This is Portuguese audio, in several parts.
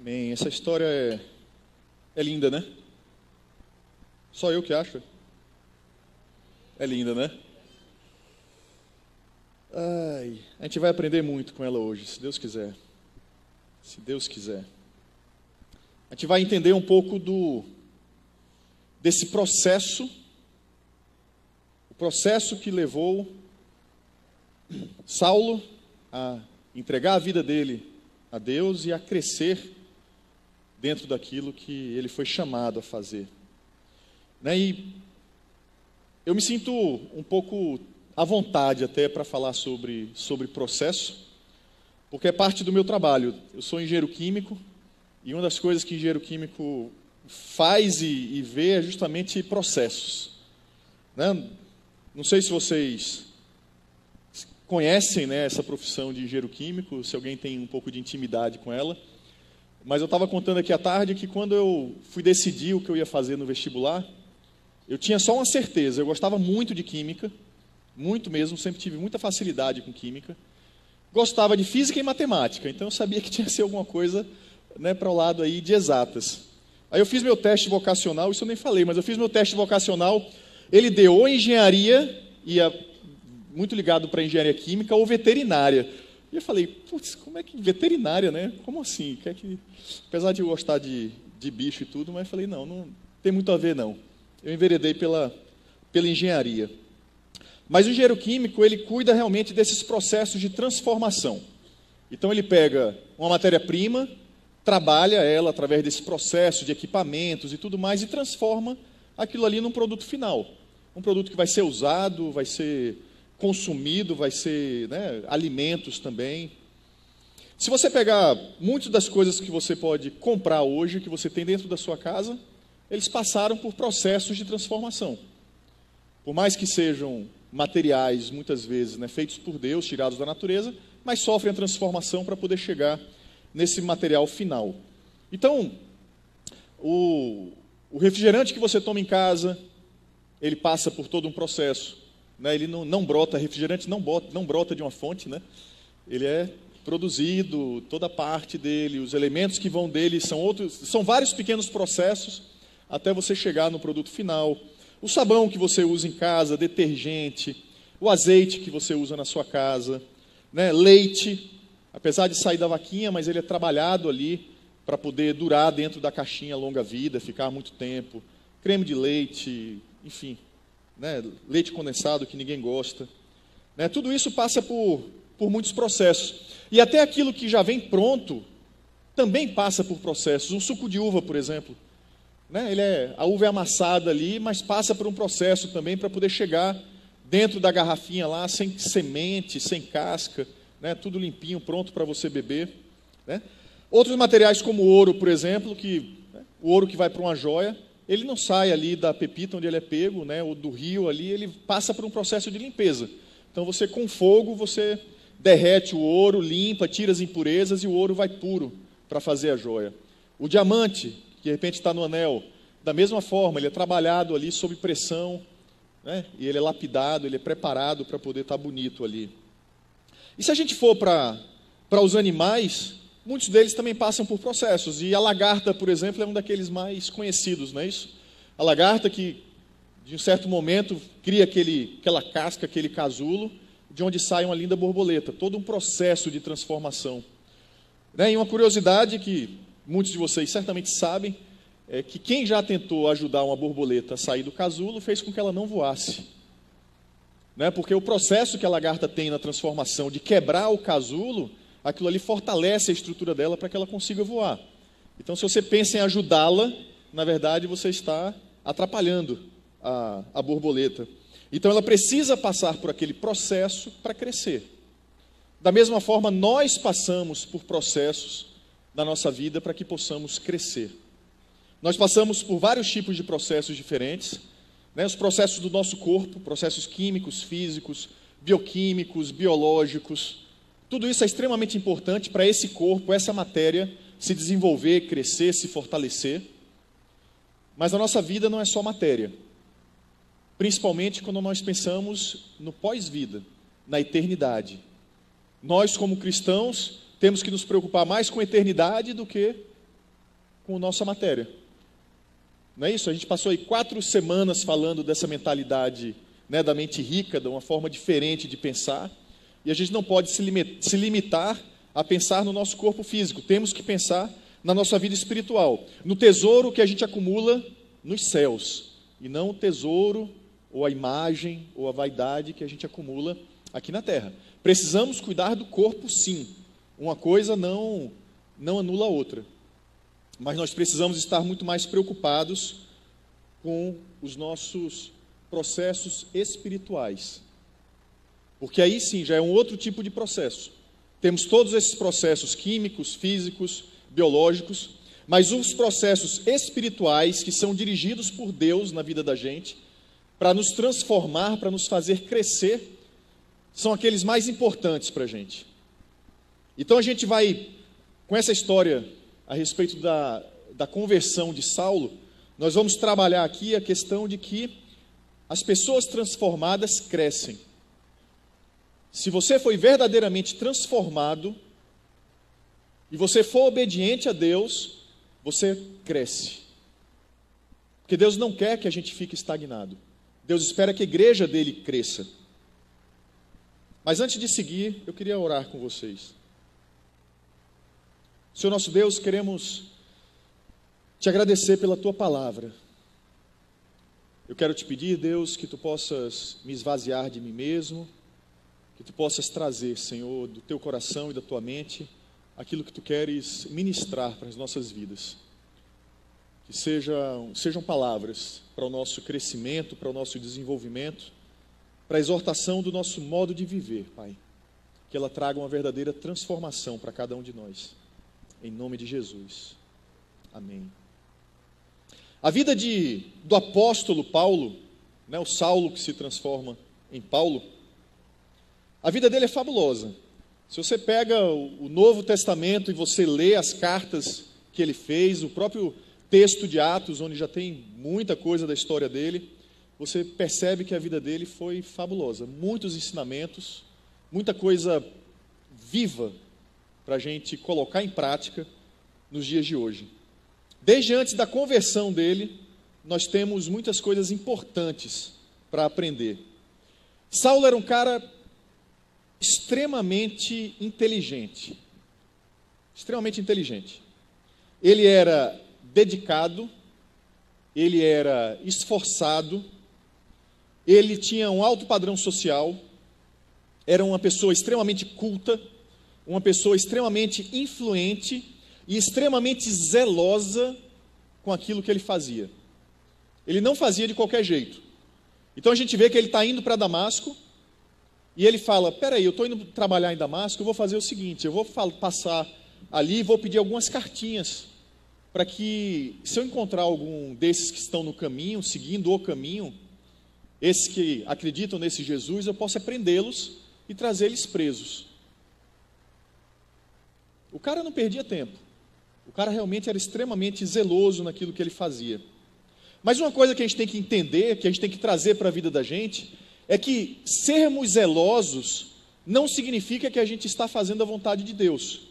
Amém. Essa história é, é linda, né? Só eu que acho. É linda, né? Ai, a gente vai aprender muito com ela hoje, se Deus quiser. Se Deus quiser. A gente vai entender um pouco do desse processo, o processo que levou Saulo a entregar a vida dele a Deus e a crescer dentro daquilo que ele foi chamado a fazer. Né? E eu me sinto um pouco à vontade até para falar sobre, sobre processo, porque é parte do meu trabalho. Eu sou engenheiro químico e uma das coisas que engenheiro químico faz e, e vê é justamente processos. Né? Não sei se vocês conhecem né, essa profissão de engenheiro químico, se alguém tem um pouco de intimidade com ela. Mas eu estava contando aqui à tarde que quando eu fui decidir o que eu ia fazer no vestibular, eu tinha só uma certeza, eu gostava muito de química, muito mesmo, sempre tive muita facilidade com química. Gostava de física e matemática, então eu sabia que tinha que ser alguma coisa né, para o lado aí de exatas. Aí eu fiz meu teste vocacional, isso eu nem falei, mas eu fiz meu teste vocacional, ele deu ou engenharia, ia muito ligado para engenharia química, ou veterinária. E eu falei, putz, como é que veterinária, né? Como assim? Quer que... Apesar de eu gostar de, de bicho e tudo, mas falei, não, não tem muito a ver não. Eu enveredei pela, pela engenharia. Mas o engenheiro químico, ele cuida realmente desses processos de transformação. Então ele pega uma matéria-prima, trabalha ela através desse processo de equipamentos e tudo mais e transforma aquilo ali num produto final. Um produto que vai ser usado, vai ser consumido, vai ser né, alimentos também. Se você pegar muitas das coisas que você pode comprar hoje, que você tem dentro da sua casa, eles passaram por processos de transformação. Por mais que sejam materiais, muitas vezes, né, feitos por Deus, tirados da natureza, mas sofrem a transformação para poder chegar nesse material final. Então, o, o refrigerante que você toma em casa, ele passa por todo um processo né, ele não, não brota, refrigerante não, bota, não brota de uma fonte, né? ele é produzido, toda parte dele, os elementos que vão dele são outros, são vários pequenos processos até você chegar no produto final. O sabão que você usa em casa, detergente, o azeite que você usa na sua casa, né, leite, apesar de sair da vaquinha, mas ele é trabalhado ali para poder durar dentro da caixinha longa vida, ficar muito tempo. Creme de leite, enfim, né, leite condensado que ninguém gosta. Né, tudo isso passa por, por muitos processos. E até aquilo que já vem pronto também passa por processos. Um suco de uva, por exemplo. Né, ele é, a uva é amassada ali, mas passa por um processo também para poder chegar dentro da garrafinha lá, sem semente, sem casca, né, tudo limpinho, pronto para você beber. Né. Outros materiais como ouro, por exemplo, que né, o ouro que vai para uma joia, ele não sai ali da pepita onde ele é pego, né, ou do rio ali, ele passa por um processo de limpeza. Então você com fogo, você derrete o ouro, limpa, tira as impurezas e o ouro vai puro para fazer a joia. O diamante, que de repente está no anel, da mesma forma, ele é trabalhado ali sob pressão, né, e ele é lapidado, ele é preparado para poder estar tá bonito ali. E se a gente for para os animais, muitos deles também passam por processos. E a lagarta, por exemplo, é um daqueles mais conhecidos, não é isso? A lagarta que, de um certo momento, cria aquele, aquela casca, aquele casulo, de onde sai uma linda borboleta. Todo um processo de transformação. Né? E uma curiosidade que muitos de vocês certamente sabem, é que quem já tentou ajudar uma borboleta a sair do casulo fez com que ela não voasse. Né? Porque o processo que a lagarta tem na transformação de quebrar o casulo aquilo ali fortalece a estrutura dela para que ela consiga voar. Então, se você pensa em ajudá-la, na verdade você está atrapalhando a, a borboleta. Então, ela precisa passar por aquele processo para crescer. Da mesma forma, nós passamos por processos na nossa vida para que possamos crescer. Nós passamos por vários tipos de processos diferentes, né? os processos do nosso corpo, processos químicos, físicos, bioquímicos, biológicos, tudo isso é extremamente importante para esse corpo, essa matéria se desenvolver, crescer, se fortalecer. Mas a nossa vida não é só matéria. Principalmente quando nós pensamos no pós-vida, na eternidade. Nós, como cristãos, temos que nos preocupar mais com a eternidade do que com nossa matéria. Não é isso? A gente passou aí quatro semanas falando dessa mentalidade né, da mente rica, de uma forma diferente de pensar. E a gente não pode se limitar a pensar no nosso corpo físico. Temos que pensar na nossa vida espiritual, no tesouro que a gente acumula nos céus, e não o tesouro ou a imagem ou a vaidade que a gente acumula aqui na terra. Precisamos cuidar do corpo, sim. Uma coisa não não anula a outra. Mas nós precisamos estar muito mais preocupados com os nossos processos espirituais. Porque aí sim já é um outro tipo de processo. Temos todos esses processos químicos, físicos, biológicos, mas os processos espirituais que são dirigidos por Deus na vida da gente, para nos transformar, para nos fazer crescer, são aqueles mais importantes para a gente. Então a gente vai, com essa história a respeito da, da conversão de Saulo, nós vamos trabalhar aqui a questão de que as pessoas transformadas crescem. Se você foi verdadeiramente transformado e você for obediente a Deus, você cresce. Porque Deus não quer que a gente fique estagnado. Deus espera que a igreja dele cresça. Mas antes de seguir, eu queria orar com vocês. Senhor nosso Deus, queremos te agradecer pela tua palavra. Eu quero te pedir, Deus, que tu possas me esvaziar de mim mesmo, que tu possas trazer, Senhor, do teu coração e da tua mente aquilo que tu queres ministrar para as nossas vidas. Que sejam, sejam palavras para o nosso crescimento, para o nosso desenvolvimento, para a exortação do nosso modo de viver, Pai. Que ela traga uma verdadeira transformação para cada um de nós. Em nome de Jesus. Amém. A vida de, do apóstolo Paulo, né, o Saulo que se transforma em Paulo, a vida dele é fabulosa. Se você pega o Novo Testamento e você lê as cartas que ele fez, o próprio texto de Atos, onde já tem muita coisa da história dele, você percebe que a vida dele foi fabulosa. Muitos ensinamentos, muita coisa viva para a gente colocar em prática nos dias de hoje. Desde antes da conversão dele, nós temos muitas coisas importantes para aprender. Saulo era um cara extremamente inteligente. Extremamente inteligente. Ele era dedicado, ele era esforçado, ele tinha um alto padrão social, era uma pessoa extremamente culta, uma pessoa extremamente influente e extremamente zelosa com aquilo que ele fazia. Ele não fazia de qualquer jeito. Então a gente vê que ele está indo para Damasco, e ele fala: Peraí, eu estou indo trabalhar em Damasco, eu vou fazer o seguinte: eu vou passar ali e vou pedir algumas cartinhas, para que, se eu encontrar algum desses que estão no caminho, seguindo o caminho, esses que acreditam nesse Jesus, eu possa prendê-los e trazer eles presos. O cara não perdia tempo. O cara realmente era extremamente zeloso naquilo que ele fazia. Mas uma coisa que a gente tem que entender, que a gente tem que trazer para a vida da gente, é que sermos zelosos não significa que a gente está fazendo a vontade de Deus.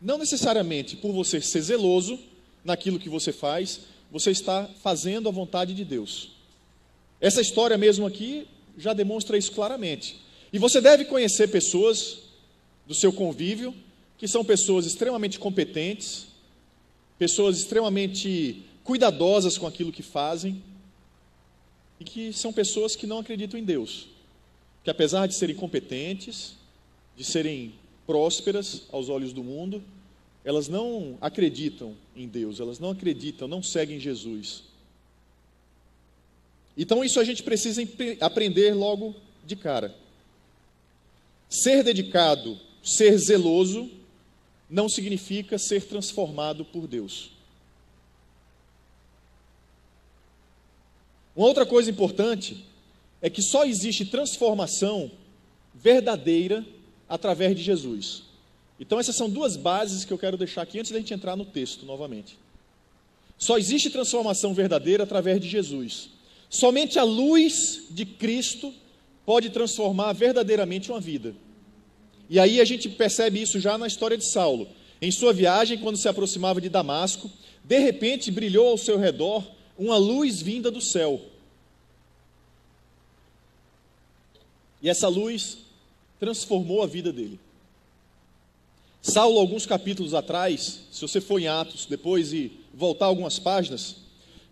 Não necessariamente por você ser zeloso naquilo que você faz, você está fazendo a vontade de Deus. Essa história mesmo aqui já demonstra isso claramente. E você deve conhecer pessoas do seu convívio que são pessoas extremamente competentes, pessoas extremamente cuidadosas com aquilo que fazem, e que são pessoas que não acreditam em Deus. Que apesar de serem competentes, de serem prósperas aos olhos do mundo, elas não acreditam em Deus, elas não acreditam, não seguem Jesus. Então isso a gente precisa aprender logo de cara. Ser dedicado, ser zeloso, não significa ser transformado por Deus. Uma outra coisa importante é que só existe transformação verdadeira através de Jesus. Então, essas são duas bases que eu quero deixar aqui antes da gente entrar no texto novamente. Só existe transformação verdadeira através de Jesus. Somente a luz de Cristo pode transformar verdadeiramente uma vida. E aí a gente percebe isso já na história de Saulo. Em sua viagem, quando se aproximava de Damasco, de repente brilhou ao seu redor uma luz vinda do céu. E essa luz transformou a vida dele. Saulo, alguns capítulos atrás, se você for em Atos depois e voltar algumas páginas,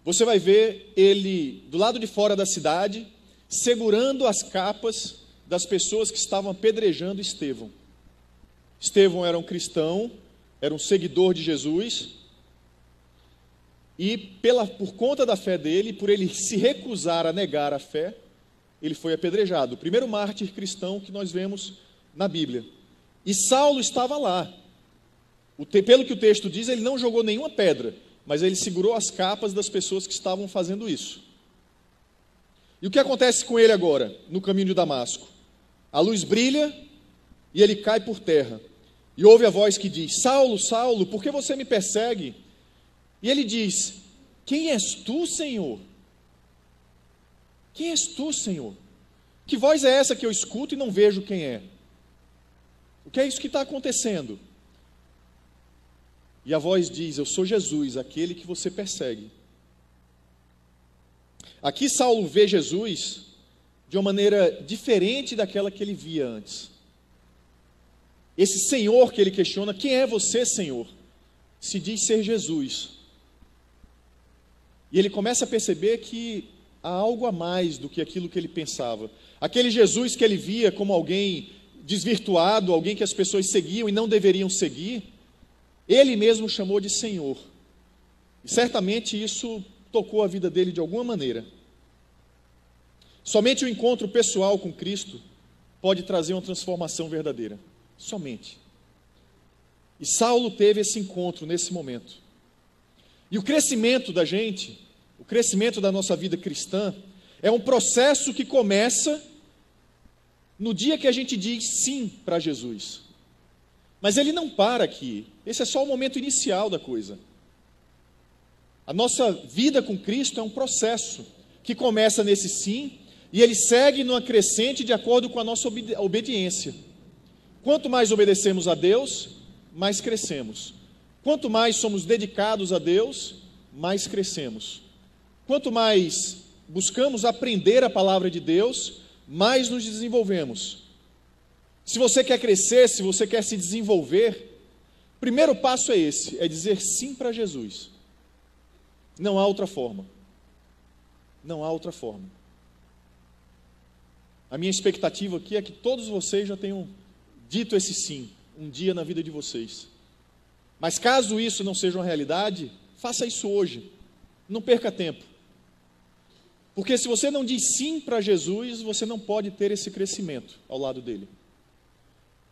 você vai ver ele do lado de fora da cidade, segurando as capas das pessoas que estavam apedrejando Estevão. Estevão era um cristão, era um seguidor de Jesus, e pela, por conta da fé dele, por ele se recusar a negar a fé, ele foi apedrejado. O primeiro mártir cristão que nós vemos na Bíblia. E Saulo estava lá. O, pelo que o texto diz, ele não jogou nenhuma pedra, mas ele segurou as capas das pessoas que estavam fazendo isso. E o que acontece com ele agora, no caminho de Damasco? A luz brilha e ele cai por terra. E ouve a voz que diz: Saulo, Saulo, por que você me persegue? E ele diz: Quem és tu, Senhor? Quem és tu, Senhor? Que voz é essa que eu escuto e não vejo quem é? O que é isso que está acontecendo? E a voz diz: Eu sou Jesus, aquele que você persegue. Aqui Saulo vê Jesus de uma maneira diferente daquela que ele via antes. Esse Senhor que ele questiona, quem é você, Senhor? Se diz ser Jesus. E ele começa a perceber que há algo a mais do que aquilo que ele pensava. Aquele Jesus que ele via como alguém desvirtuado, alguém que as pessoas seguiam e não deveriam seguir, ele mesmo chamou de Senhor. E certamente isso tocou a vida dele de alguma maneira. Somente o encontro pessoal com Cristo pode trazer uma transformação verdadeira. Somente. E Saulo teve esse encontro nesse momento. E o crescimento da gente o crescimento da nossa vida cristã é um processo que começa no dia que a gente diz sim para Jesus. Mas ele não para aqui. Esse é só o momento inicial da coisa. A nossa vida com Cristo é um processo que começa nesse sim e ele segue numa crescente de acordo com a nossa obediência. Quanto mais obedecemos a Deus, mais crescemos. Quanto mais somos dedicados a Deus, mais crescemos. Quanto mais buscamos aprender a palavra de Deus, mais nos desenvolvemos. Se você quer crescer, se você quer se desenvolver, o primeiro passo é esse: é dizer sim para Jesus. Não há outra forma. Não há outra forma. A minha expectativa aqui é que todos vocês já tenham dito esse sim um dia na vida de vocês. Mas caso isso não seja uma realidade, faça isso hoje. Não perca tempo. Porque se você não diz sim para Jesus, você não pode ter esse crescimento ao lado dele.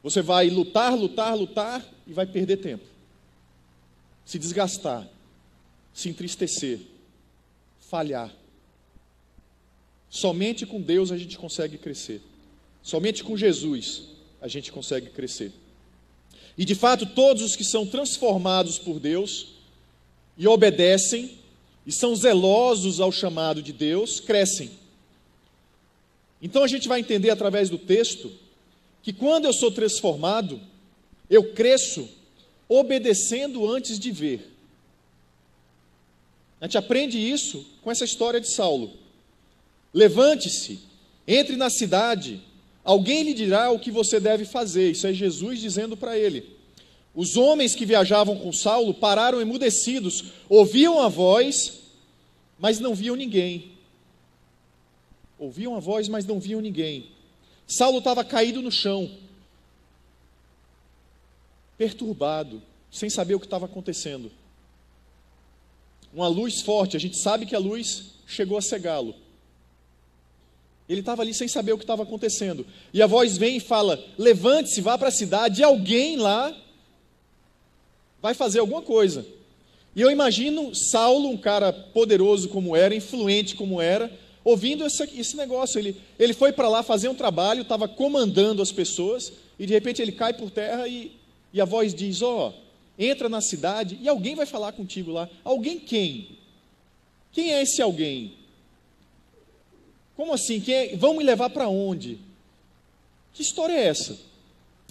Você vai lutar, lutar, lutar e vai perder tempo. Se desgastar, se entristecer, falhar. Somente com Deus a gente consegue crescer. Somente com Jesus a gente consegue crescer. E de fato, todos os que são transformados por Deus e obedecem, e são zelosos ao chamado de Deus, crescem. Então a gente vai entender através do texto que quando eu sou transformado, eu cresço obedecendo antes de ver. A gente aprende isso com essa história de Saulo. Levante-se, entre na cidade, alguém lhe dirá o que você deve fazer. Isso é Jesus dizendo para ele. Os homens que viajavam com Saulo pararam emudecidos, ouviam a voz, mas não viam ninguém. Ouviam a voz, mas não viam ninguém. Saulo estava caído no chão, perturbado, sem saber o que estava acontecendo. Uma luz forte, a gente sabe que a luz chegou a cegá-lo. Ele estava ali sem saber o que estava acontecendo. E a voz vem e fala: Levante-se, vá para a cidade, e alguém lá vai fazer alguma coisa. E eu imagino Saulo, um cara poderoso como era, influente como era, ouvindo esse, esse negócio. Ele, ele foi para lá fazer um trabalho, estava comandando as pessoas, e de repente ele cai por terra e, e a voz diz: Ó, oh, entra na cidade e alguém vai falar contigo lá. Alguém quem? Quem é esse alguém? Como assim? Quem é? Vão me levar para onde? Que história é essa?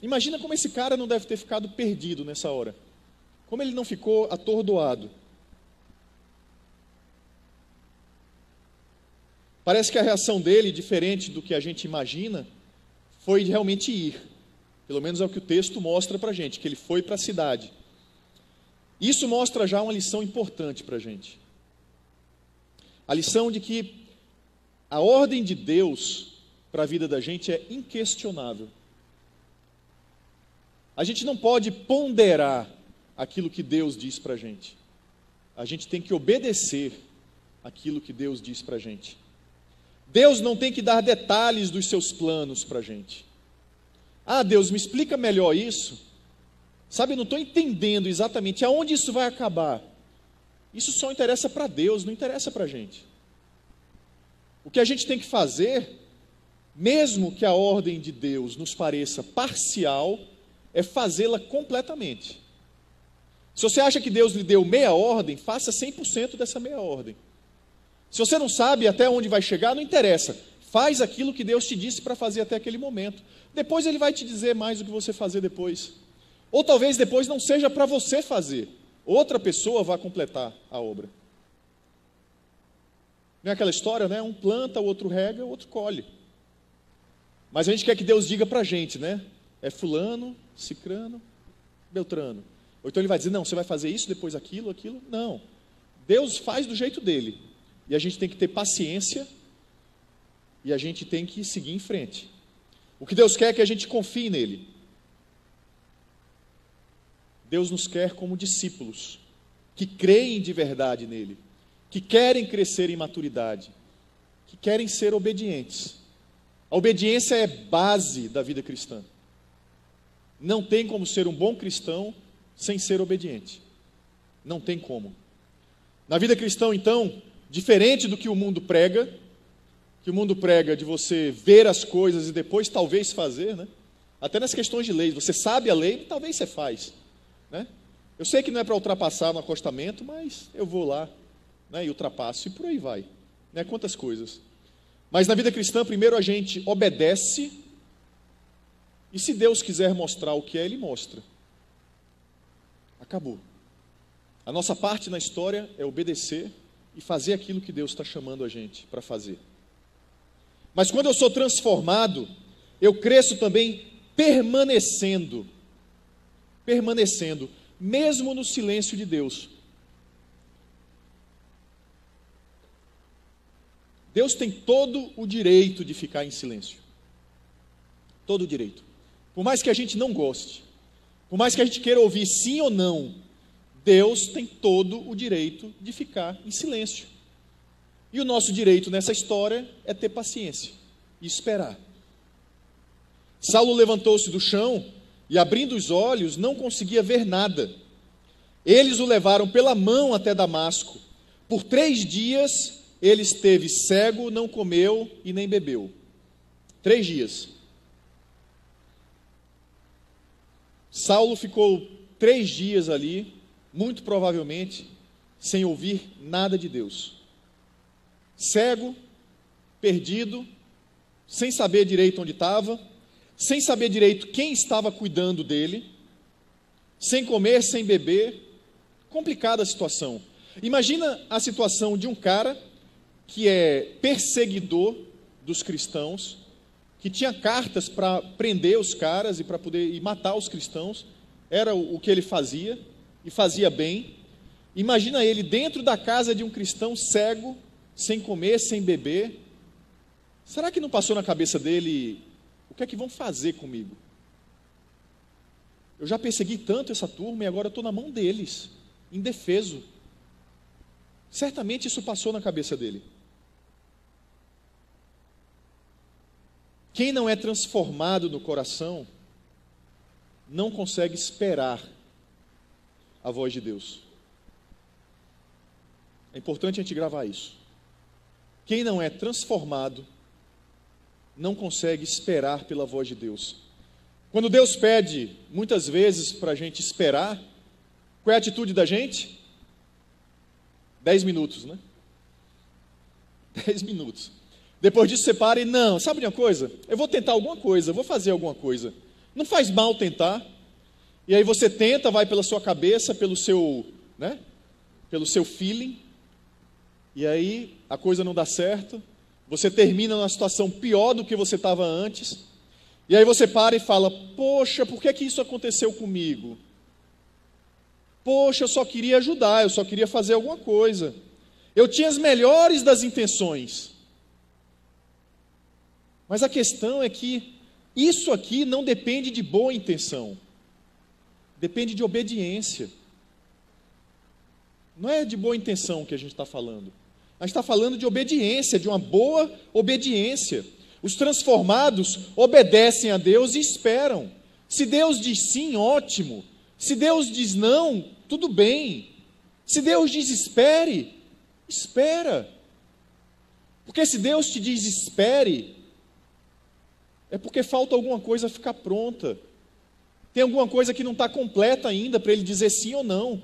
Imagina como esse cara não deve ter ficado perdido nessa hora. Como ele não ficou atordoado? Parece que a reação dele, diferente do que a gente imagina, foi realmente ir. Pelo menos é o que o texto mostra para a gente, que ele foi para a cidade. Isso mostra já uma lição importante para a gente. A lição de que a ordem de Deus para a vida da gente é inquestionável. A gente não pode ponderar aquilo que Deus diz para a gente. A gente tem que obedecer aquilo que Deus diz para a gente. Deus não tem que dar detalhes dos seus planos para a gente. Ah, Deus, me explica melhor isso. Sabe, eu não estou entendendo exatamente aonde isso vai acabar. Isso só interessa para Deus, não interessa para a gente. O que a gente tem que fazer, mesmo que a ordem de Deus nos pareça parcial, é fazê-la completamente. Se você acha que Deus lhe deu meia ordem, faça 100% dessa meia ordem. Se você não sabe até onde vai chegar, não interessa. Faz aquilo que Deus te disse para fazer até aquele momento. Depois Ele vai te dizer mais o que você fazer depois. Ou talvez depois não seja para você fazer. Outra pessoa vai completar a obra. Não é aquela história, né? Um planta, o outro rega, o outro colhe. Mas a gente quer que Deus diga para a gente, né? É fulano, cicrano, beltrano. Ou então ele vai dizer, não, você vai fazer isso, depois aquilo, aquilo. Não. Deus faz do jeito dele. E a gente tem que ter paciência e a gente tem que seguir em frente. O que Deus quer é que a gente confie nele. Deus nos quer como discípulos, que creem de verdade nele, que querem crescer em maturidade, que querem ser obedientes. A obediência é base da vida cristã. Não tem como ser um bom cristão sem ser obediente. Não tem como. Na vida cristã, então, Diferente do que o mundo prega, que o mundo prega de você ver as coisas e depois talvez fazer, né? Até nas questões de lei, você sabe a lei, talvez você faz, né? Eu sei que não é para ultrapassar no acostamento, mas eu vou lá, né, e ultrapasso e por aí vai, né? Quantas coisas. Mas na vida cristã, primeiro a gente obedece e se Deus quiser mostrar o que é, ele mostra. Acabou. A nossa parte na história é obedecer e fazer aquilo que Deus está chamando a gente para fazer. Mas quando eu sou transformado, eu cresço também permanecendo, permanecendo, mesmo no silêncio de Deus. Deus tem todo o direito de ficar em silêncio. Todo o direito. Por mais que a gente não goste, por mais que a gente queira ouvir sim ou não, Deus tem todo o direito de ficar em silêncio. E o nosso direito nessa história é ter paciência e esperar. Saulo levantou-se do chão e, abrindo os olhos, não conseguia ver nada. Eles o levaram pela mão até Damasco. Por três dias ele esteve cego, não comeu e nem bebeu. Três dias. Saulo ficou três dias ali, muito provavelmente sem ouvir nada de Deus. Cego, perdido, sem saber direito onde estava, sem saber direito quem estava cuidando dele, sem comer, sem beber. Complicada a situação. Imagina a situação de um cara que é perseguidor dos cristãos, que tinha cartas para prender os caras e para poder e matar os cristãos, era o, o que ele fazia e fazia bem. Imagina ele dentro da casa de um cristão cego, sem comer, sem beber. Será que não passou na cabeça dele o que é que vão fazer comigo? Eu já persegui tanto essa turma e agora estou na mão deles, indefeso. Certamente isso passou na cabeça dele. Quem não é transformado no coração, não consegue esperar a voz de Deus. É importante a gente gravar isso. Quem não é transformado não consegue esperar pela voz de Deus. Quando Deus pede, muitas vezes, para a gente esperar, qual é a atitude da gente? Dez minutos, né? Dez minutos. Depois disso, você para e não, sabe de uma coisa? Eu vou tentar alguma coisa, vou fazer alguma coisa. Não faz mal tentar. E aí você tenta, vai pela sua cabeça, pelo seu, né? Pelo seu feeling. E aí a coisa não dá certo. Você termina numa situação pior do que você estava antes. E aí você para e fala: Poxa, por que, que isso aconteceu comigo? Poxa, eu só queria ajudar, eu só queria fazer alguma coisa. Eu tinha as melhores das intenções. Mas a questão é que isso aqui não depende de boa intenção, depende de obediência. Não é de boa intenção que a gente está falando. A gente está falando de obediência, de uma boa obediência. Os transformados obedecem a Deus e esperam. Se Deus diz sim, ótimo. Se Deus diz não, tudo bem. Se Deus diz espere, espera. Porque se Deus te diz espere, é porque falta alguma coisa ficar pronta. Tem alguma coisa que não está completa ainda para ele dizer sim ou não.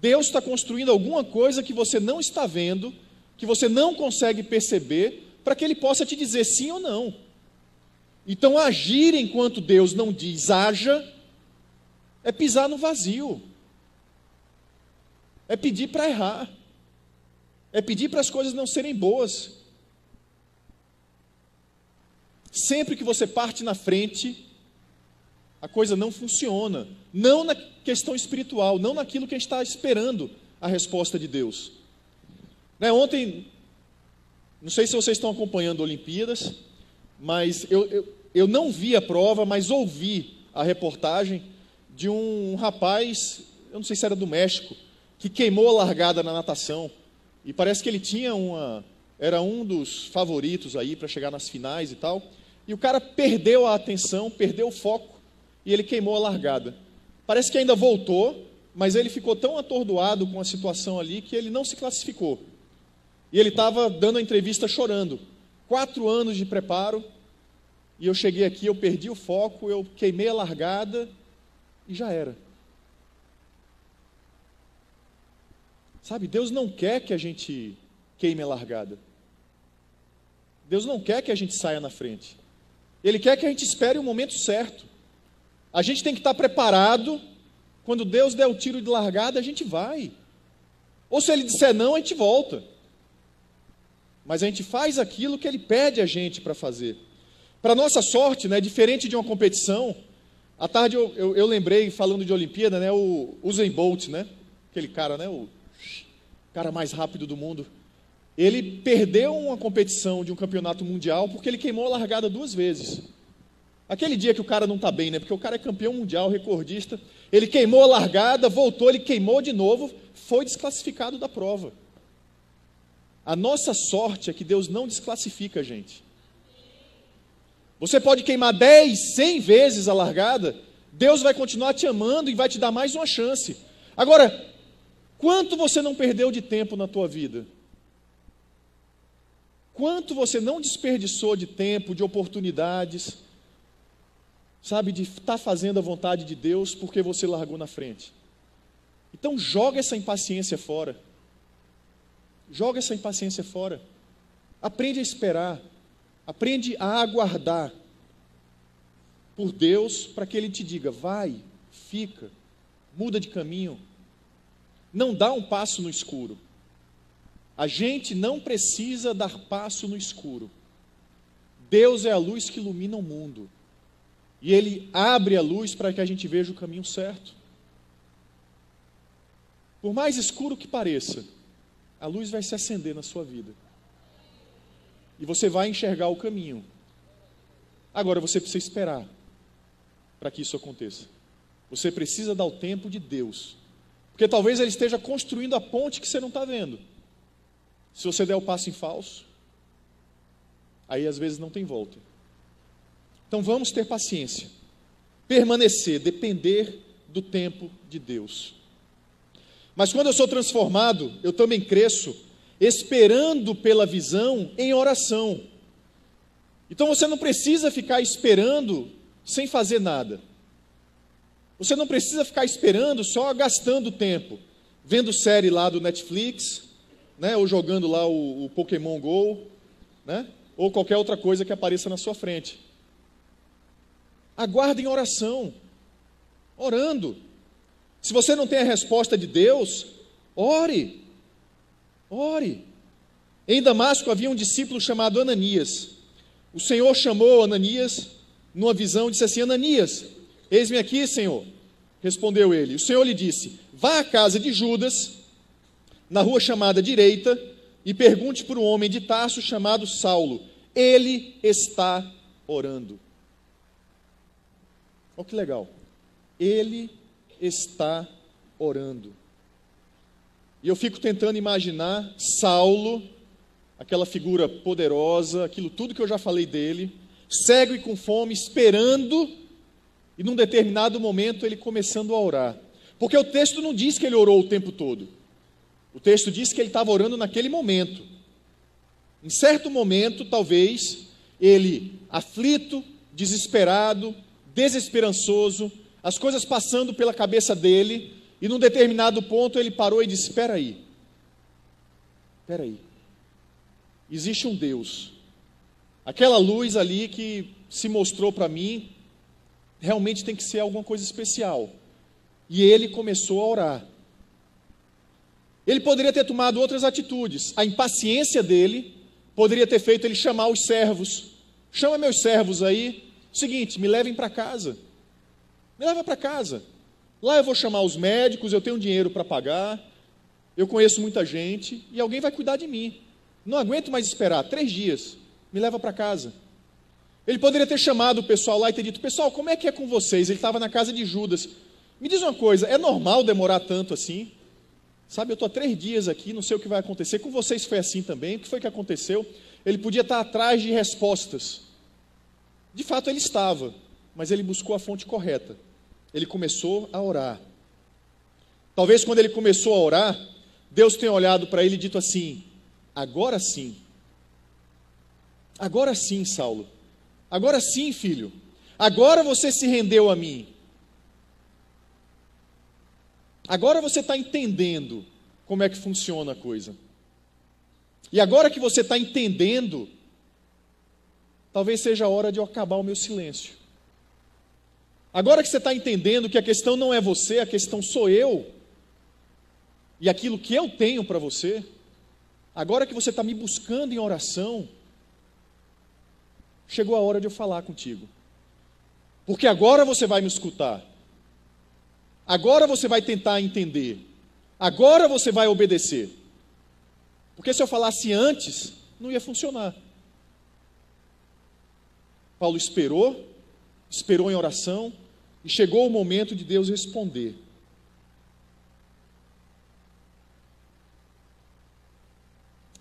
Deus está construindo alguma coisa que você não está vendo, que você não consegue perceber, para que ele possa te dizer sim ou não. Então, agir enquanto Deus não diz haja, é pisar no vazio, é pedir para errar, é pedir para as coisas não serem boas. Sempre que você parte na frente, a coisa não funciona. Não na questão espiritual, não naquilo que a gente está esperando a resposta de Deus. Né, ontem, não sei se vocês estão acompanhando Olimpíadas, mas eu, eu, eu não vi a prova, mas ouvi a reportagem de um rapaz, eu não sei se era do México, que queimou a largada na natação. E parece que ele tinha uma. Era um dos favoritos aí para chegar nas finais e tal. E o cara perdeu a atenção, perdeu o foco e ele queimou a largada. Parece que ainda voltou, mas ele ficou tão atordoado com a situação ali que ele não se classificou. E ele estava dando a entrevista chorando. Quatro anos de preparo, e eu cheguei aqui, eu perdi o foco, eu queimei a largada e já era. Sabe, Deus não quer que a gente queime a largada. Deus não quer que a gente saia na frente. Ele quer que a gente espere o momento certo. A gente tem que estar preparado. Quando Deus der o tiro de largada, a gente vai. Ou se ele disser não, a gente volta. Mas a gente faz aquilo que ele pede a gente para fazer. Para nossa sorte, né, diferente de uma competição, à tarde eu, eu, eu, lembrei, falando de Olimpíada, né, o Usain Bolt, né, aquele cara, né, o cara mais rápido do mundo. Ele perdeu uma competição de um campeonato mundial porque ele queimou a largada duas vezes. Aquele dia que o cara não está bem, né? Porque o cara é campeão mundial, recordista. Ele queimou a largada, voltou, ele queimou de novo, foi desclassificado da prova. A nossa sorte é que Deus não desclassifica a gente. Você pode queimar 10, 100 vezes a largada, Deus vai continuar te amando e vai te dar mais uma chance. Agora, quanto você não perdeu de tempo na tua vida? Quanto você não desperdiçou de tempo, de oportunidades, sabe, de estar tá fazendo a vontade de Deus porque você largou na frente. Então joga essa impaciência fora. Joga essa impaciência fora. Aprende a esperar. Aprende a aguardar por Deus para que Ele te diga: vai, fica, muda de caminho. Não dá um passo no escuro. A gente não precisa dar passo no escuro. Deus é a luz que ilumina o mundo. E Ele abre a luz para que a gente veja o caminho certo. Por mais escuro que pareça, a luz vai se acender na sua vida. E você vai enxergar o caminho. Agora você precisa esperar para que isso aconteça. Você precisa dar o tempo de Deus. Porque talvez Ele esteja construindo a ponte que você não está vendo. Se você der o passo em falso, aí às vezes não tem volta. Então vamos ter paciência, permanecer, depender do tempo de Deus. Mas quando eu sou transformado, eu também cresço, esperando pela visão em oração. Então você não precisa ficar esperando sem fazer nada. Você não precisa ficar esperando só gastando tempo, vendo série lá do Netflix, né? ou jogando lá o, o Pokémon Go, né? ou qualquer outra coisa que apareça na sua frente. Aguarde em oração. Orando. Se você não tem a resposta de Deus, ore. Ore. Em Damasco havia um discípulo chamado Ananias. O Senhor chamou Ananias numa visão e disse assim: Ananias, eis-me aqui, Senhor. Respondeu ele. O Senhor lhe disse: Vá à casa de Judas, na rua chamada Direita, e pergunte por um homem de Tarso chamado Saulo. Ele está orando. Olha que legal. Ele está orando. E eu fico tentando imaginar Saulo, aquela figura poderosa, aquilo tudo que eu já falei dele, cego e com fome, esperando, e num determinado momento ele começando a orar. Porque o texto não diz que ele orou o tempo todo. O texto diz que ele estava orando naquele momento. Em certo momento, talvez, ele aflito, desesperado, desesperançoso, as coisas passando pela cabeça dele, e num determinado ponto ele parou e disse: Espera aí, espera aí, existe um Deus. Aquela luz ali que se mostrou para mim, realmente tem que ser alguma coisa especial. E ele começou a orar. Ele poderia ter tomado outras atitudes. A impaciência dele poderia ter feito ele chamar os servos. Chama meus servos aí, Seguinte, me levem para casa. Me leva para casa. Lá eu vou chamar os médicos, eu tenho dinheiro para pagar, eu conheço muita gente e alguém vai cuidar de mim. Não aguento mais esperar, três dias. Me leva para casa. Ele poderia ter chamado o pessoal lá e ter dito: Pessoal, como é que é com vocês? Ele estava na casa de Judas. Me diz uma coisa: é normal demorar tanto assim? Sabe, eu estou há três dias aqui, não sei o que vai acontecer. Com vocês foi assim também? O que foi que aconteceu? Ele podia estar atrás de respostas. De fato, ele estava, mas ele buscou a fonte correta. Ele começou a orar. Talvez quando ele começou a orar, Deus tenha olhado para ele e dito assim: Agora sim. Agora sim, Saulo. Agora sim, filho. Agora você se rendeu a mim. Agora você está entendendo como é que funciona a coisa. E agora que você está entendendo talvez seja a hora de eu acabar o meu silêncio. Agora que você está entendendo que a questão não é você, a questão sou eu, e aquilo que eu tenho para você, agora que você está me buscando em oração, chegou a hora de eu falar contigo. Porque agora você vai me escutar. Agora você vai tentar entender. Agora você vai obedecer. Porque se eu falasse antes, não ia funcionar. Paulo esperou, esperou em oração e chegou o momento de Deus responder.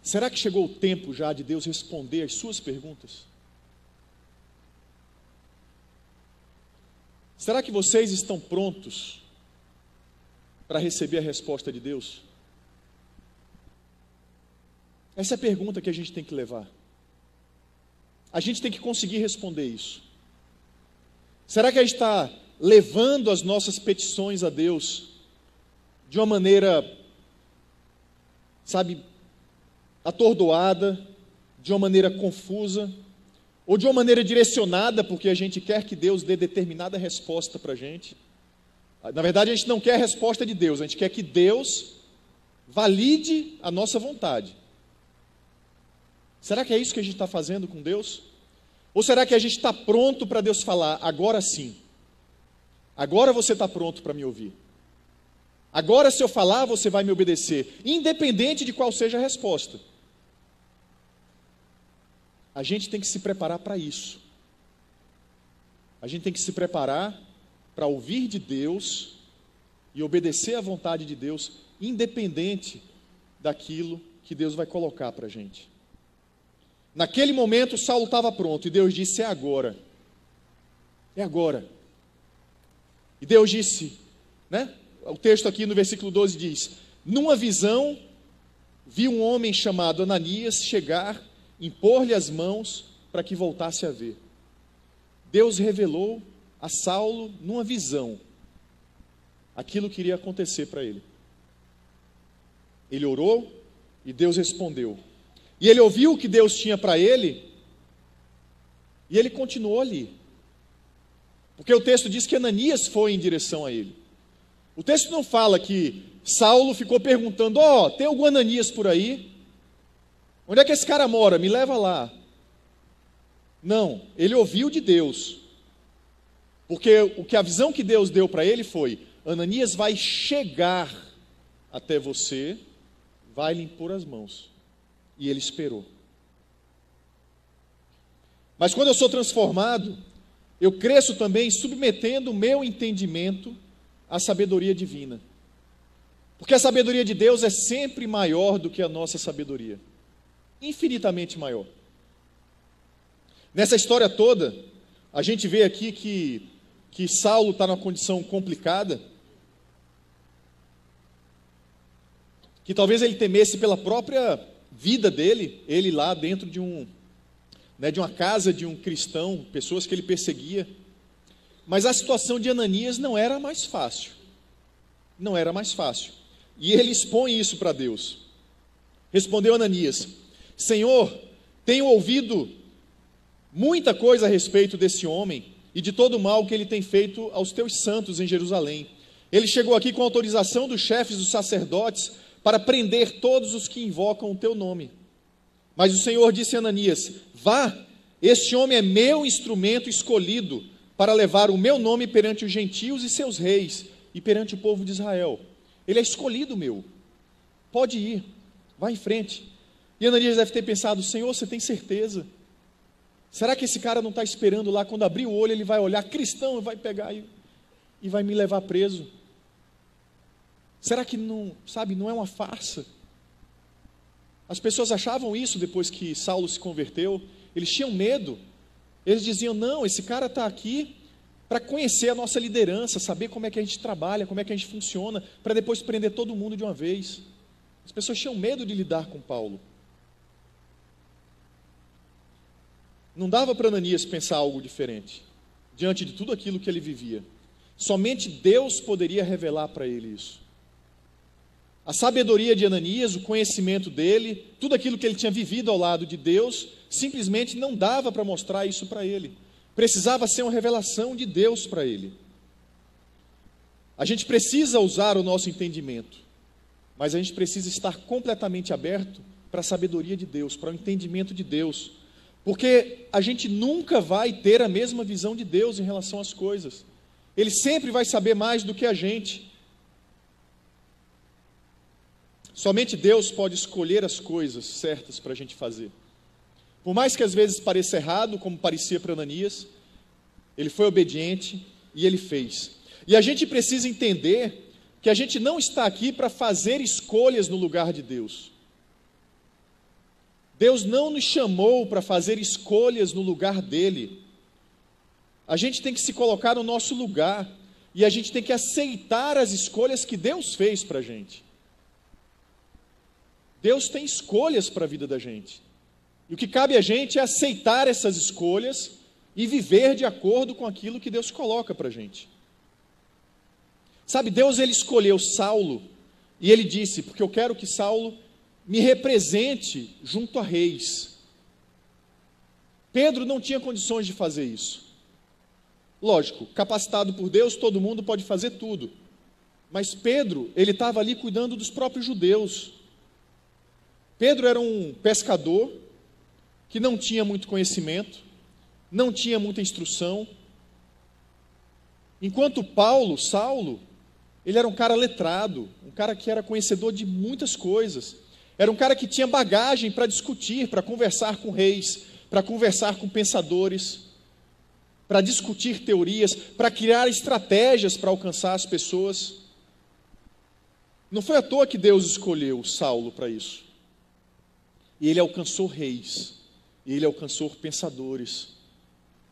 Será que chegou o tempo já de Deus responder as suas perguntas? Será que vocês estão prontos para receber a resposta de Deus? Essa é a pergunta que a gente tem que levar. A gente tem que conseguir responder isso. Será que a gente está levando as nossas petições a Deus de uma maneira, sabe, atordoada, de uma maneira confusa, ou de uma maneira direcionada, porque a gente quer que Deus dê determinada resposta para a gente? Na verdade, a gente não quer a resposta de Deus, a gente quer que Deus valide a nossa vontade. Será que é isso que a gente está fazendo com Deus? Ou será que a gente está pronto para Deus falar, agora sim? Agora você está pronto para me ouvir? Agora, se eu falar, você vai me obedecer, independente de qual seja a resposta. A gente tem que se preparar para isso. A gente tem que se preparar para ouvir de Deus e obedecer à vontade de Deus, independente daquilo que Deus vai colocar para a gente. Naquele momento, Saulo estava pronto e Deus disse: É agora. É agora. E Deus disse, né? O texto aqui no versículo 12 diz: Numa visão, vi um homem chamado Ananias chegar, impor-lhe as mãos para que voltasse a ver. Deus revelou a Saulo, numa visão, aquilo que iria acontecer para ele. Ele orou e Deus respondeu. E ele ouviu o que Deus tinha para ele, e ele continuou ali. Porque o texto diz que Ananias foi em direção a ele. O texto não fala que Saulo ficou perguntando: Ó, oh, tem algum Ananias por aí? Onde é que esse cara mora? Me leva lá. Não, ele ouviu de Deus. Porque o que a visão que Deus deu para ele foi: Ananias vai chegar até você, vai lhe impor as mãos. E ele esperou. Mas quando eu sou transformado, eu cresço também submetendo o meu entendimento à sabedoria divina. Porque a sabedoria de Deus é sempre maior do que a nossa sabedoria infinitamente maior. Nessa história toda, a gente vê aqui que, que Saulo está numa condição complicada, que talvez ele temesse pela própria vida dele, ele lá dentro de um né, de uma casa de um cristão, pessoas que ele perseguia. Mas a situação de Ananias não era mais fácil. Não era mais fácil. E ele expõe isso para Deus. Respondeu Ananias: Senhor, tenho ouvido muita coisa a respeito desse homem e de todo o mal que ele tem feito aos teus santos em Jerusalém. Ele chegou aqui com autorização dos chefes dos sacerdotes para prender todos os que invocam o teu nome. Mas o Senhor disse a Ananias: Vá, este homem é meu instrumento escolhido para levar o meu nome perante os gentios e seus reis e perante o povo de Israel. Ele é escolhido meu. Pode ir, vá em frente. E Ananias deve ter pensado: Senhor, você tem certeza? Será que esse cara não está esperando lá, quando abrir o olho, ele vai olhar cristão e vai pegar e, e vai me levar preso? Será que não, sabe, não é uma farsa? As pessoas achavam isso depois que Saulo se converteu, eles tinham medo. Eles diziam: não, esse cara está aqui para conhecer a nossa liderança, saber como é que a gente trabalha, como é que a gente funciona, para depois prender todo mundo de uma vez. As pessoas tinham medo de lidar com Paulo. Não dava para Ananias pensar algo diferente, diante de tudo aquilo que ele vivia. Somente Deus poderia revelar para ele isso. A sabedoria de Ananias, o conhecimento dele, tudo aquilo que ele tinha vivido ao lado de Deus, simplesmente não dava para mostrar isso para ele. Precisava ser uma revelação de Deus para ele. A gente precisa usar o nosso entendimento, mas a gente precisa estar completamente aberto para a sabedoria de Deus, para o entendimento de Deus porque a gente nunca vai ter a mesma visão de Deus em relação às coisas. Ele sempre vai saber mais do que a gente. Somente Deus pode escolher as coisas certas para a gente fazer. Por mais que às vezes pareça errado, como parecia para Ananias, ele foi obediente e ele fez. E a gente precisa entender que a gente não está aqui para fazer escolhas no lugar de Deus. Deus não nos chamou para fazer escolhas no lugar dele. A gente tem que se colocar no nosso lugar e a gente tem que aceitar as escolhas que Deus fez para a gente. Deus tem escolhas para a vida da gente. E o que cabe a gente é aceitar essas escolhas e viver de acordo com aquilo que Deus coloca para a gente. Sabe, Deus ele escolheu Saulo e ele disse: Porque eu quero que Saulo me represente junto a reis. Pedro não tinha condições de fazer isso. Lógico, capacitado por Deus, todo mundo pode fazer tudo. Mas Pedro, ele estava ali cuidando dos próprios judeus. Pedro era um pescador que não tinha muito conhecimento, não tinha muita instrução. Enquanto Paulo, Saulo, ele era um cara letrado, um cara que era conhecedor de muitas coisas. Era um cara que tinha bagagem para discutir, para conversar com reis, para conversar com pensadores, para discutir teorias, para criar estratégias para alcançar as pessoas. Não foi à toa que Deus escolheu Saulo para isso. E ele alcançou reis, e ele alcançou pensadores,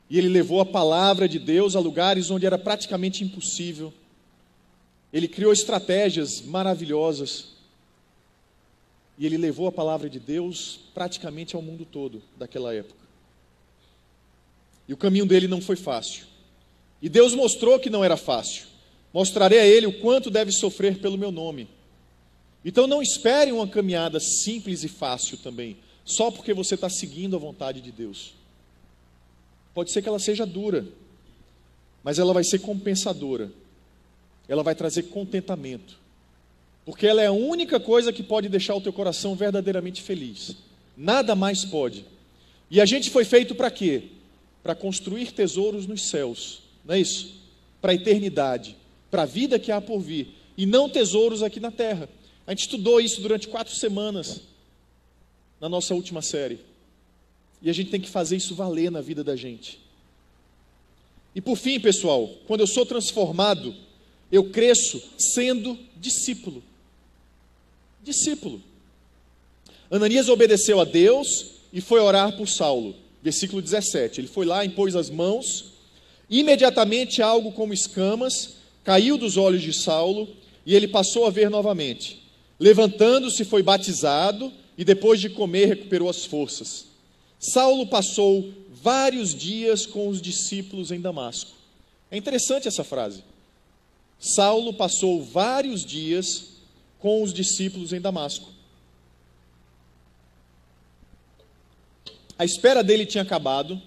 e ele levou a palavra de Deus a lugares onde era praticamente impossível. Ele criou estratégias maravilhosas. E ele levou a palavra de Deus praticamente ao mundo todo daquela época. E o caminho dele não foi fácil. E Deus mostrou que não era fácil. Mostrarei a ele o quanto deve sofrer pelo meu nome. Então não espere uma caminhada simples e fácil também, só porque você está seguindo a vontade de Deus. Pode ser que ela seja dura, mas ela vai ser compensadora. Ela vai trazer contentamento. Porque ela é a única coisa que pode deixar o teu coração verdadeiramente feliz. Nada mais pode. E a gente foi feito para quê? Para construir tesouros nos céus. Não é isso? Para a eternidade, para a vida que há por vir, e não tesouros aqui na terra. A gente estudou isso durante quatro semanas na nossa última série. E a gente tem que fazer isso valer na vida da gente. E por fim, pessoal, quando eu sou transformado, eu cresço sendo discípulo. Discípulo. Ananias obedeceu a Deus e foi orar por Saulo. Versículo 17. Ele foi lá, impôs as mãos. Imediatamente algo como escamas caiu dos olhos de Saulo e ele passou a ver novamente. Levantando-se, foi batizado e depois de comer recuperou as forças. Saulo passou vários dias com os discípulos em Damasco. É interessante essa frase. Saulo passou vários dias com os discípulos em Damasco. A espera dele tinha acabado,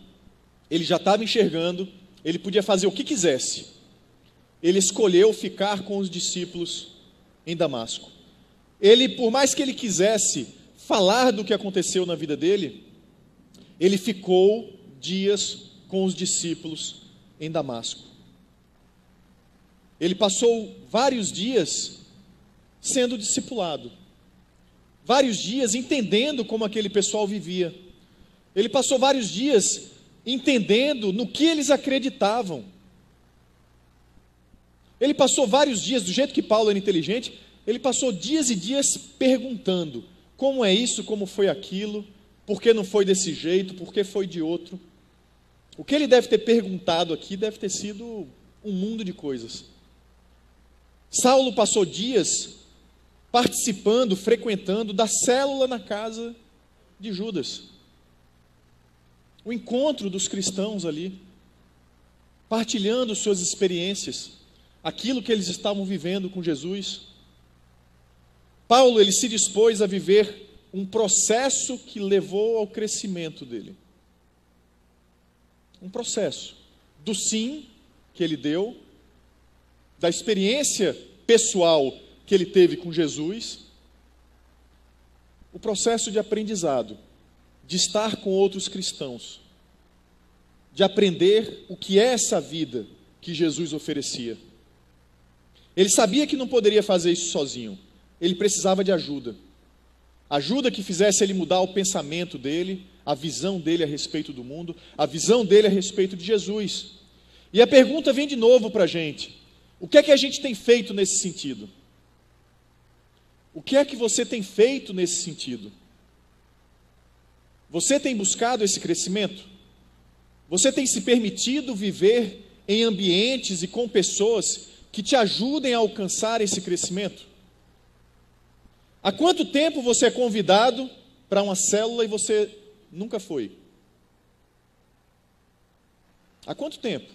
ele já estava enxergando, ele podia fazer o que quisesse. Ele escolheu ficar com os discípulos em Damasco. Ele, por mais que ele quisesse falar do que aconteceu na vida dele, ele ficou dias com os discípulos em Damasco. Ele passou vários dias sendo discipulado, vários dias entendendo como aquele pessoal vivia. Ele passou vários dias entendendo no que eles acreditavam. Ele passou vários dias, do jeito que Paulo era inteligente, ele passou dias e dias perguntando: como é isso, como foi aquilo, por que não foi desse jeito, por que foi de outro. O que ele deve ter perguntado aqui deve ter sido um mundo de coisas. Saulo passou dias participando, frequentando da célula na casa de Judas. O encontro dos cristãos ali, partilhando suas experiências, aquilo que eles estavam vivendo com Jesus. Paulo ele se dispôs a viver um processo que levou ao crescimento dele. Um processo do sim que ele deu, da experiência pessoal que ele teve com Jesus, o processo de aprendizado, de estar com outros cristãos, de aprender o que é essa vida que Jesus oferecia. Ele sabia que não poderia fazer isso sozinho, ele precisava de ajuda ajuda que fizesse ele mudar o pensamento dele, a visão dele a respeito do mundo, a visão dele a respeito de Jesus. E a pergunta vem de novo para a gente: o que é que a gente tem feito nesse sentido? O que é que você tem feito nesse sentido? Você tem buscado esse crescimento? Você tem se permitido viver em ambientes e com pessoas que te ajudem a alcançar esse crescimento? Há quanto tempo você é convidado para uma célula e você nunca foi? Há quanto tempo?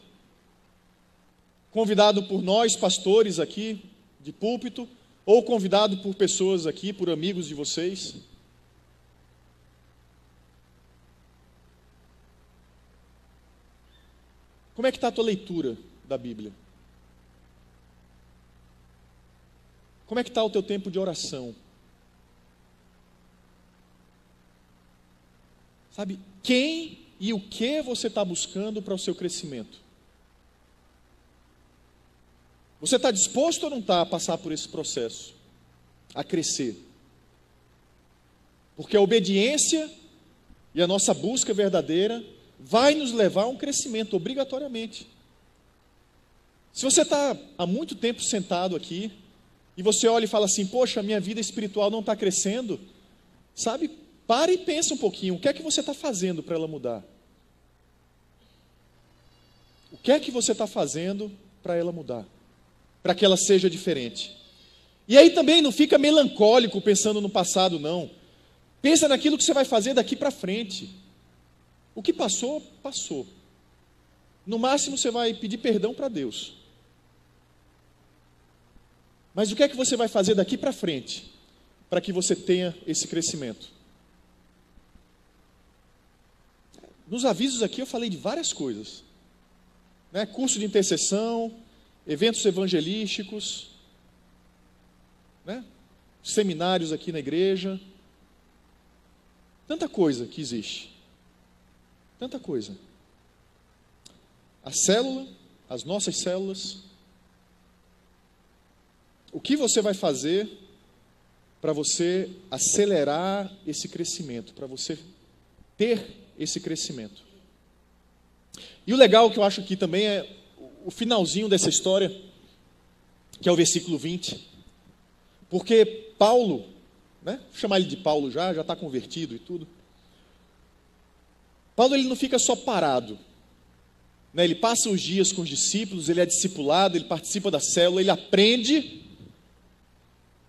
Convidado por nós, pastores aqui, de púlpito, ou convidado por pessoas aqui, por amigos de vocês? Como é que está a tua leitura da Bíblia? Como é que está o teu tempo de oração? Sabe, quem e o que você está buscando para o seu crescimento? Você está disposto ou não está a passar por esse processo? A crescer? Porque a obediência e a nossa busca verdadeira vai nos levar a um crescimento, obrigatoriamente. Se você está há muito tempo sentado aqui e você olha e fala assim: Poxa, minha vida espiritual não está crescendo, sabe Pare e pensa um pouquinho, o que é que você está fazendo para ela mudar? O que é que você está fazendo para ela mudar? Para que ela seja diferente. E aí também não fica melancólico pensando no passado, não. Pensa naquilo que você vai fazer daqui para frente. O que passou, passou. No máximo você vai pedir perdão para Deus. Mas o que é que você vai fazer daqui para frente para que você tenha esse crescimento? Nos avisos aqui eu falei de várias coisas. né? curso de intercessão, eventos evangelísticos, né? seminários aqui na igreja. Tanta coisa que existe. Tanta coisa. A célula, as nossas células. O que você vai fazer para você acelerar esse crescimento, para você ter esse crescimento? E o legal que eu acho aqui também é o finalzinho dessa história, que é o versículo 20. Porque Paulo, né, vou chamar ele de Paulo já, já está convertido e tudo. Paulo ele não fica só parado. Né, ele passa os dias com os discípulos, ele é discipulado, ele participa da célula, ele aprende.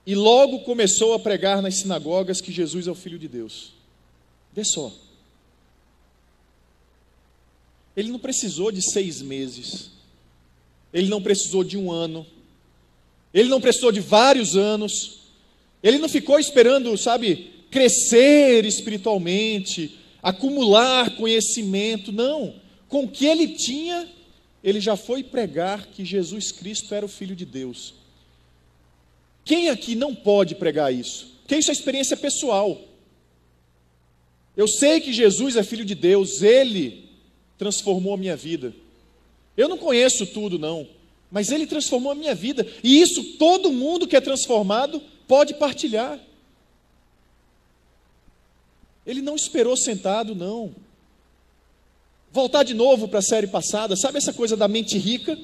E logo começou a pregar nas sinagogas que Jesus é o Filho de Deus. Vê só. Ele não precisou de seis meses, ele não precisou de um ano, ele não precisou de vários anos, ele não ficou esperando, sabe, crescer espiritualmente, acumular conhecimento, não. Com o que ele tinha, ele já foi pregar que Jesus Cristo era o Filho de Deus. Quem aqui não pode pregar isso? Porque isso é experiência pessoal. Eu sei que Jesus é Filho de Deus, ele transformou a minha vida. Eu não conheço tudo, não, mas Ele transformou a minha vida. E isso todo mundo que é transformado pode partilhar. Ele não esperou sentado, não. Voltar de novo para a série passada, sabe essa coisa da mente rica?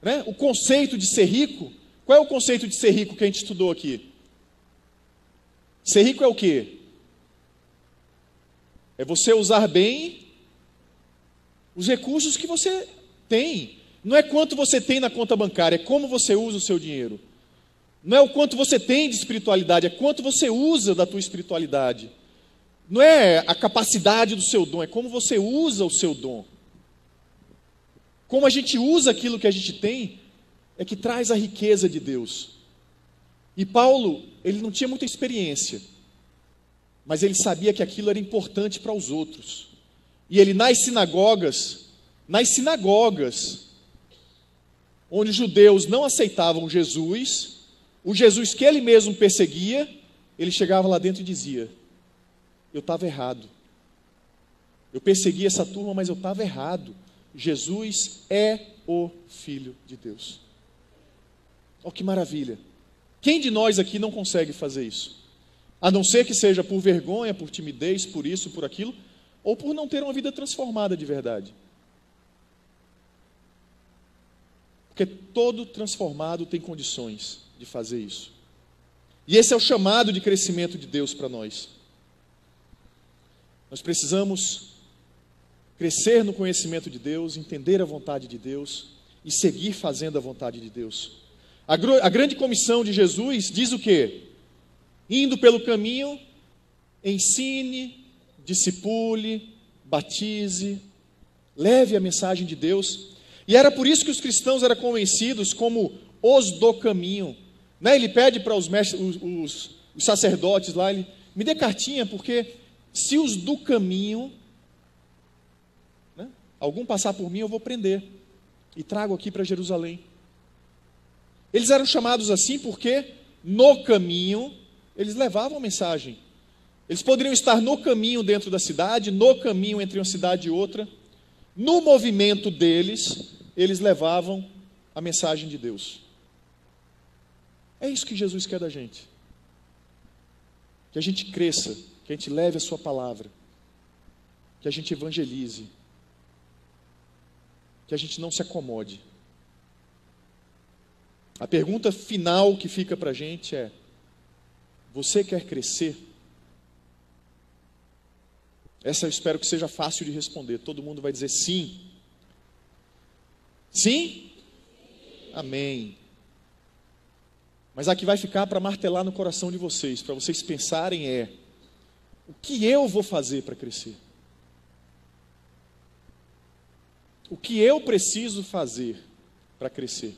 Né? O conceito de ser rico. Qual é o conceito de ser rico que a gente estudou aqui? Ser rico é o quê? É você usar bem os recursos que você tem. Não é quanto você tem na conta bancária, é como você usa o seu dinheiro. Não é o quanto você tem de espiritualidade, é quanto você usa da tua espiritualidade. Não é a capacidade do seu dom, é como você usa o seu dom. Como a gente usa aquilo que a gente tem, é que traz a riqueza de Deus. E Paulo, ele não tinha muita experiência, mas ele sabia que aquilo era importante para os outros. E ele nas sinagogas, nas sinagogas, onde os judeus não aceitavam Jesus, o Jesus que ele mesmo perseguia, ele chegava lá dentro e dizia: Eu estava errado. Eu persegui essa turma, mas eu estava errado. Jesus é o Filho de Deus. Oh, que maravilha! Quem de nós aqui não consegue fazer isso? A não ser que seja por vergonha, por timidez, por isso, por aquilo, ou por não ter uma vida transformada de verdade. Porque todo transformado tem condições de fazer isso. E esse é o chamado de crescimento de Deus para nós. Nós precisamos crescer no conhecimento de Deus, entender a vontade de Deus e seguir fazendo a vontade de Deus. A, a grande comissão de Jesus diz o quê? Indo pelo caminho, ensine, discipule, batize, leve a mensagem de Deus. E era por isso que os cristãos eram conhecidos como os do caminho. Né? Ele pede para os, os, os sacerdotes lá, ele, me dê cartinha, porque se os do caminho, né, algum passar por mim, eu vou prender. E trago aqui para Jerusalém. Eles eram chamados assim porque no caminho eles levavam a mensagem. Eles poderiam estar no caminho dentro da cidade, no caminho entre uma cidade e outra. No movimento deles, eles levavam a mensagem de Deus. É isso que Jesus quer da gente. Que a gente cresça, que a gente leve a Sua palavra, que a gente evangelize, que a gente não se acomode. A pergunta final que fica para a gente é: você quer crescer? Essa eu espero que seja fácil de responder. Todo mundo vai dizer sim. Sim? Amém. Mas a que vai ficar para martelar no coração de vocês, para vocês pensarem é: o que eu vou fazer para crescer? O que eu preciso fazer para crescer?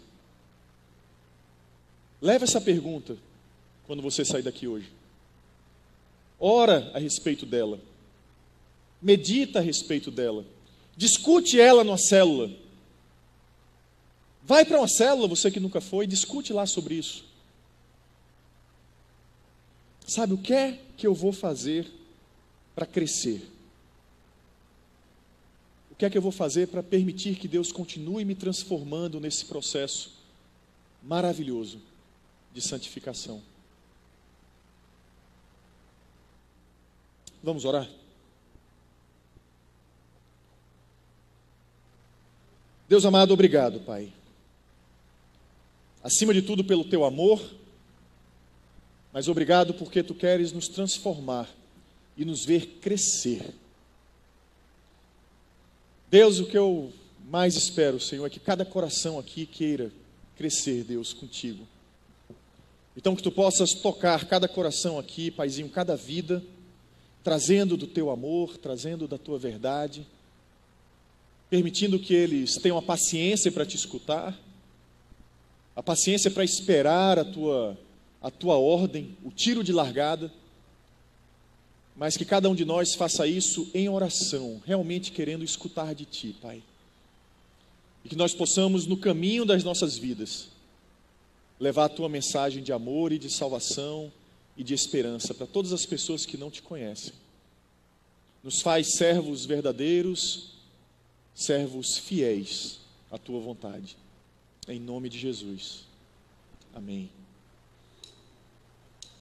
Leve essa pergunta quando você sair daqui hoje. Ora a respeito dela medita a respeito dela, discute ela numa célula, Vai para uma célula, você que nunca foi, discute lá sobre isso. Sabe o que é que eu vou fazer para crescer? O que é que eu vou fazer para permitir que Deus continue me transformando nesse processo maravilhoso de santificação? Vamos orar? Deus amado, obrigado, Pai. Acima de tudo, pelo teu amor, mas obrigado porque tu queres nos transformar e nos ver crescer. Deus, o que eu mais espero, Senhor, é que cada coração aqui queira crescer, Deus, contigo. Então, que tu possas tocar cada coração aqui, Paizinho, cada vida, trazendo do teu amor, trazendo da tua verdade, permitindo que eles tenham a paciência para te escutar, a paciência para esperar a tua, a tua ordem, o tiro de largada mas que cada um de nós faça isso em oração, realmente querendo escutar de Ti, Pai. E que nós possamos, no caminho das nossas vidas, levar a Tua mensagem de amor e de salvação e de esperança para todas as pessoas que não te conhecem. Nos faz servos verdadeiros, servos fiéis à Tua vontade. Em nome de Jesus. Amém.